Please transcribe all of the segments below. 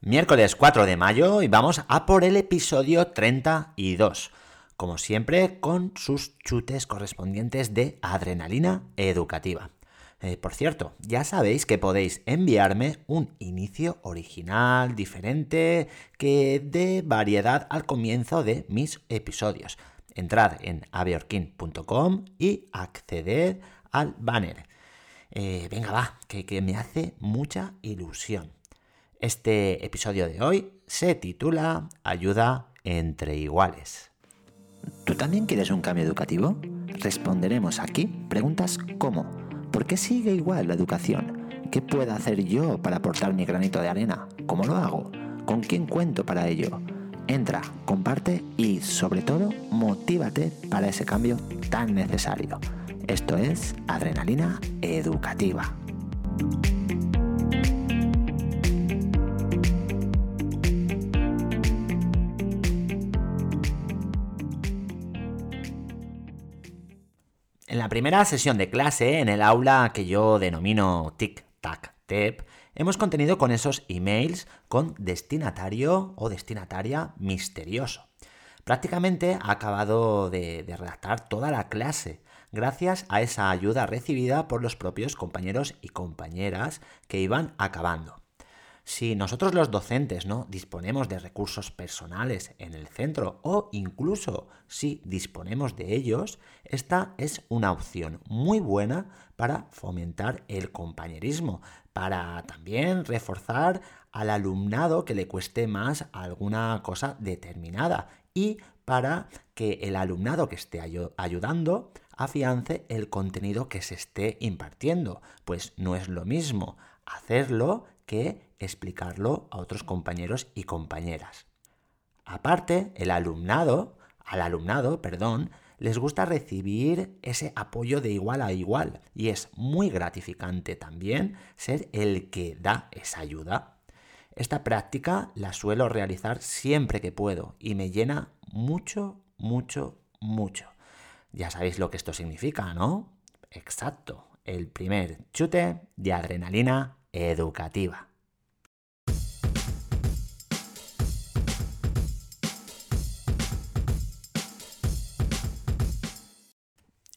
Miércoles 4 de mayo y vamos a por el episodio 32. Como siempre, con sus chutes correspondientes de adrenalina educativa. Eh, por cierto, ya sabéis que podéis enviarme un inicio original, diferente, que dé variedad al comienzo de mis episodios. Entrad en aviorkin.com y acceded al banner. Eh, venga, va, que, que me hace mucha ilusión. Este episodio de hoy se titula Ayuda entre iguales. ¿Tú también quieres un cambio educativo? Responderemos aquí preguntas como ¿por qué sigue igual la educación? ¿Qué puedo hacer yo para aportar mi granito de arena? ¿Cómo lo hago? ¿Con quién cuento para ello? Entra, comparte y sobre todo motívate para ese cambio tan necesario. Esto es Adrenalina Educativa. En la primera sesión de clase, en el aula que yo denomino Tic-Tac-Tep, hemos contenido con esos emails con destinatario o destinataria misterioso. Prácticamente ha acabado de, de redactar toda la clase, gracias a esa ayuda recibida por los propios compañeros y compañeras que iban acabando. Si nosotros los docentes no disponemos de recursos personales en el centro o incluso si disponemos de ellos, esta es una opción muy buena para fomentar el compañerismo, para también reforzar al alumnado que le cueste más alguna cosa determinada y para que el alumnado que esté ayudando afiance el contenido que se esté impartiendo, pues no es lo mismo hacerlo que explicarlo a otros compañeros y compañeras. Aparte, el alumnado, al alumnado, perdón, les gusta recibir ese apoyo de igual a igual y es muy gratificante también ser el que da esa ayuda. Esta práctica la suelo realizar siempre que puedo y me llena mucho, mucho, mucho. Ya sabéis lo que esto significa, ¿no? Exacto, el primer chute de adrenalina educativa.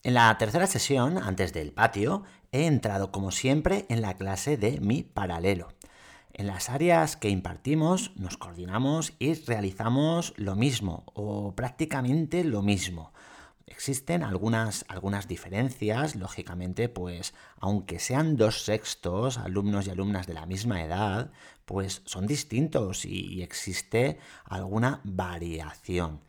En la tercera sesión, antes del patio, he entrado como siempre en la clase de mi paralelo. En las áreas que impartimos nos coordinamos y realizamos lo mismo o prácticamente lo mismo. Existen algunas, algunas diferencias, lógicamente, pues aunque sean dos sextos, alumnos y alumnas de la misma edad, pues son distintos y existe alguna variación.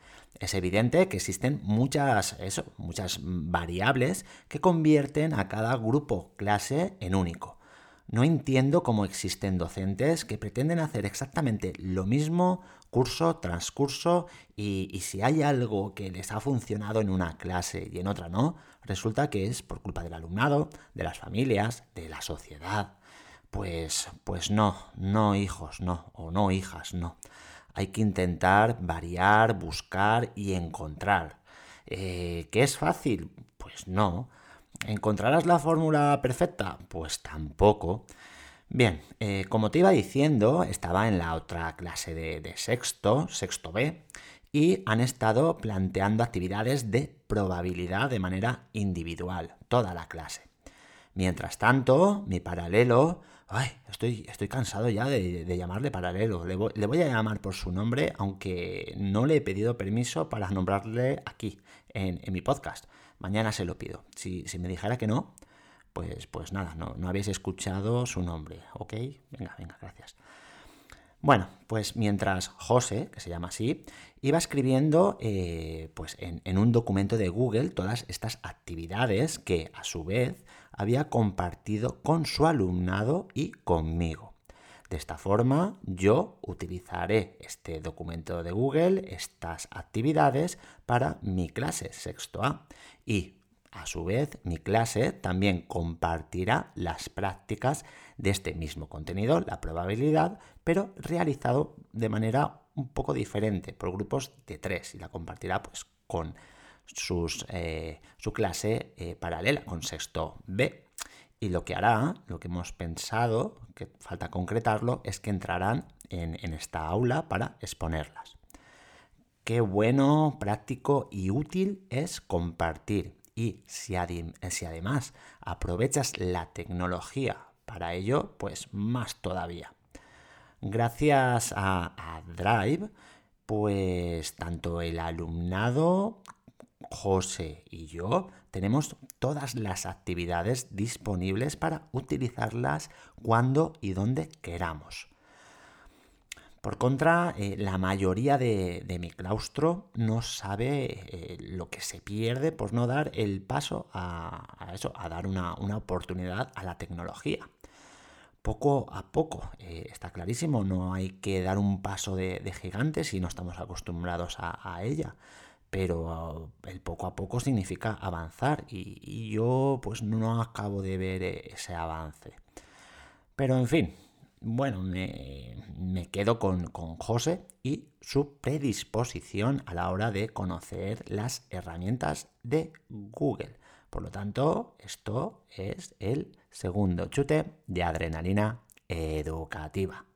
Es evidente que existen muchas, eso, muchas variables que convierten a cada grupo clase en único. No entiendo cómo existen docentes que pretenden hacer exactamente lo mismo curso tras curso y, y, si hay algo que les ha funcionado en una clase y en otra no, resulta que es por culpa del alumnado, de las familias, de la sociedad. Pues, pues no, no hijos, no, o no hijas, no. Hay que intentar variar, buscar y encontrar. Eh, ¿Qué es fácil? Pues no. ¿Encontrarás la fórmula perfecta? Pues tampoco. Bien, eh, como te iba diciendo, estaba en la otra clase de, sexto, sexto B, y han estado planteando actividades de probabilidad de manera individual, toda la clase. Mientras tanto, mi paralelo Ay, estoy, estoy cansado ya de, llamarle paralelo. Le voy, a llamar por su nombre, aunque no le he pedido permiso para nombrarle aquí, en, mi podcast. Mañana se lo pido. Si, me dijera que no, pues, pues nada, no, habéis escuchado su nombre, ¿ok? Venga, venga, gracias. Bueno, pues mientras José, que se llama así, iba escribiendo eh, pues en, en, un documento de Google todas estas actividades que a su vez había compartido con su alumnado y conmigo. De esta forma, yo utilizaré este documento de Google, estas actividades, para mi clase sexto A. Y, a su vez, mi clase también compartirá las prácticas de este mismo contenido, la probabilidad, pero realizado de manera un poco diferente, por grupos de tres, y la compartirá pues con eh, su clase eh, paralela con sexto B. Y lo que hará, lo que hemos pensado, que falta concretarlo, es que entrarán en, esta aula para exponerlas. Qué bueno, práctico y útil es compartir. Y si, además aprovechas la tecnología para ello, pues más todavía. Gracias a, Drive, pues tanto el alumnado, José y yo tenemos todas las actividades disponibles para utilizarlas cuando y donde queramos. Por contra, eh, la mayoría de, mi claustro no sabe eh, lo que se pierde por no dar el paso a, eso, a dar una oportunidad a la tecnología poco a poco. Eh, está clarísimo, no hay que dar un paso de, gigante si no estamos acostumbrados a, ella. Pero el poco a poco significa avanzar y, yo pues no acabo de ver ese avance. Pero en fin, bueno, me, quedo con, con José y su predisposición a la hora de conocer las herramientas de Google. Por lo tanto, esto es el segundo chute de adrenalina educativa.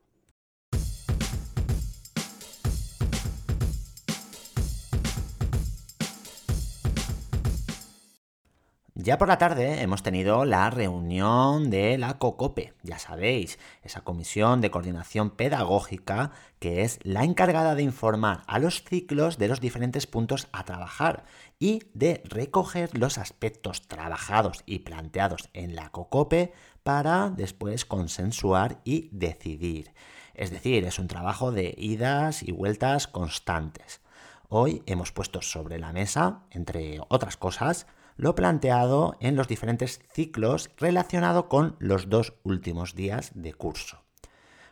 Ya por la tarde hemos tenido la reunión de la COCOPE, ya sabéis, esa comisión de coordinación pedagógica que es la encargada de informar a los ciclos de los diferentes puntos a trabajar y de recoger los aspectos trabajados y planteados en la COCOPE para después consensuar y decidir. Es decir, es un trabajo de idas y vueltas constantes. Hoy hemos puesto sobre la mesa, entre otras cosas, lo planteado en los diferentes ciclos relacionado con los dos últimos días de curso.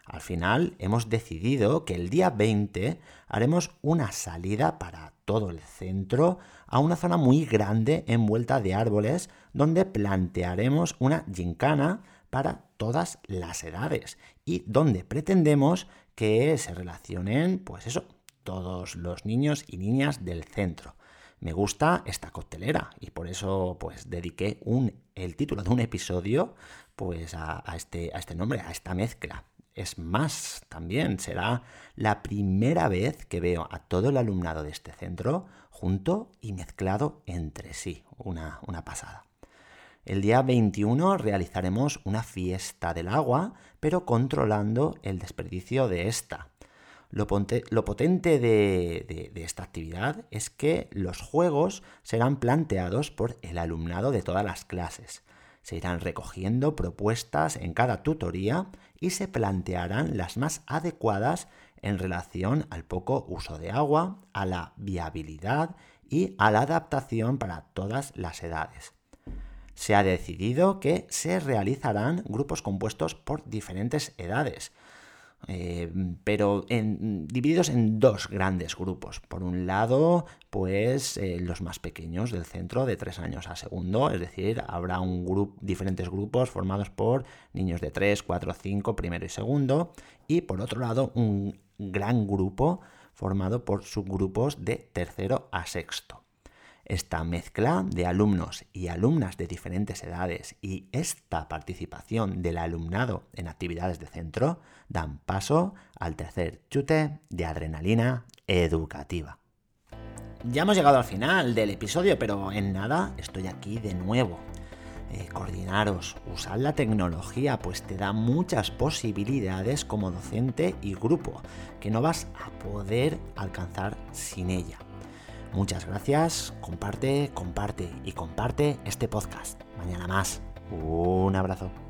Al final hemos decidido que el día 20 haremos una salida para todo el centro a una zona muy grande envuelta de árboles donde plantearemos una gincana para todas las edades y donde pretendemos que se relacionen, pues eso, todos los niños y niñas del centro me gusta esta coctelera y por eso pues dediqué un, el título de un episodio pues a, este, a este nombre, a esta mezcla. Es más, también será la primera vez que veo a todo el alumnado de este centro junto y mezclado entre sí. Una, una pasada. El día 21 realizaremos una fiesta del agua, pero controlando el desperdicio de esta. Lo, potente de, esta actividad es que los juegos serán planteados por el alumnado de todas las clases. Se irán recogiendo propuestas en cada tutoría y se plantearán las más adecuadas en relación al poco uso de agua, a la viabilidad y a la adaptación para todas las edades. Se ha decidido que se realizarán grupos compuestos por diferentes edades, eh, pero divididos en dos grandes grupos. Por un lado, pues eh, los más pequeños del centro, de tres años a segundo, es decir, habrá un diferentes grupos formados por niños de 3, 4, 5, primero y segundo, y por otro lado, un gran grupo formado por subgrupos de tercero a sexto. Esta mezcla de alumnos y alumnas de diferentes edades y esta participación del alumnado en actividades de centro dan paso al tercer chute de adrenalina educativa. Ya hemos llegado al final del episodio, pero en nada estoy aquí de nuevo. Eh, coordinaros, usar la tecnología, pues te da muchas posibilidades como docente y grupo que no vas a poder alcanzar sin ella. Muchas gracias, comparte, comparte y comparte este podcast. Mañana más. Un abrazo.